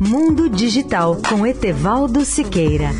Mundo Digital com Etevaldo Siqueira.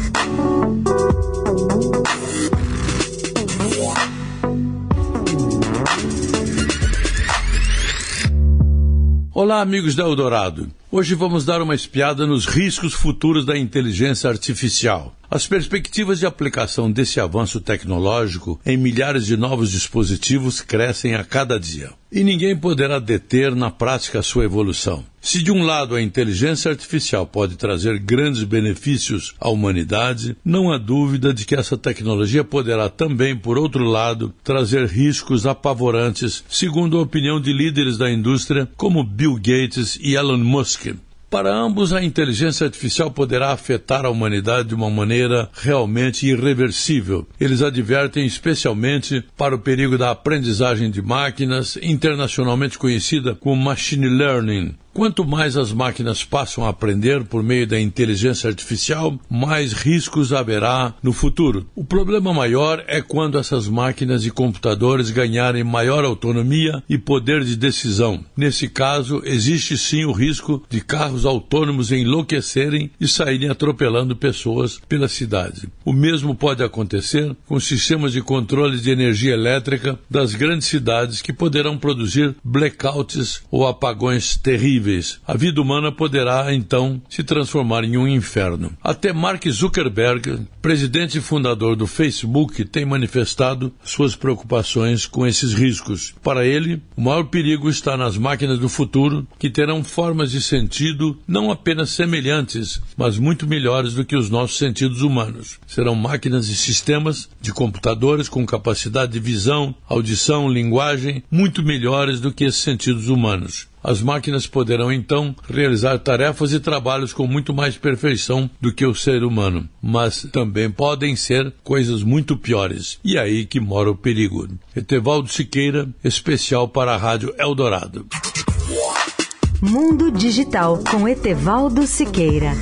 Olá, amigos da Eldorado. Hoje vamos dar uma espiada nos riscos futuros da inteligência artificial. As perspectivas de aplicação desse avanço tecnológico em milhares de novos dispositivos crescem a cada dia. E ninguém poderá deter na prática a sua evolução. Se de um lado a inteligência artificial pode trazer grandes benefícios à humanidade, não há dúvida de que essa tecnologia poderá também, por outro lado, trazer riscos apavorantes, segundo a opinião de líderes da indústria como Bill Gates e Elon Musk. Para ambos, a inteligência artificial poderá afetar a humanidade de uma maneira realmente irreversível. Eles advertem especialmente para o perigo da aprendizagem de máquinas, internacionalmente conhecida como machine learning, Quanto mais as máquinas passam a aprender por meio da inteligência artificial, mais riscos haverá no futuro. O problema maior é quando essas máquinas e computadores ganharem maior autonomia e poder de decisão. Nesse caso, existe sim o risco de carros autônomos enlouquecerem e saírem atropelando pessoas pela cidade. O mesmo pode acontecer com sistemas de controle de energia elétrica das grandes cidades que poderão produzir blackouts ou apagões terríveis a vida humana poderá então se transformar em um inferno. Até Mark Zuckerberg, presidente e fundador do Facebook, tem manifestado suas preocupações com esses riscos. Para ele, o maior perigo está nas máquinas do futuro, que terão formas de sentido não apenas semelhantes, mas muito melhores do que os nossos sentidos humanos. Serão máquinas e sistemas de computadores com capacidade de visão, audição, linguagem muito melhores do que esses sentidos humanos. As máquinas poderão então realizar tarefas e trabalhos com muito mais perfeição do que o ser humano, mas também podem ser coisas muito piores. E é aí que mora o perigo. Etevaldo Siqueira, especial para a Rádio Eldorado. Mundo Digital com Etevaldo Siqueira.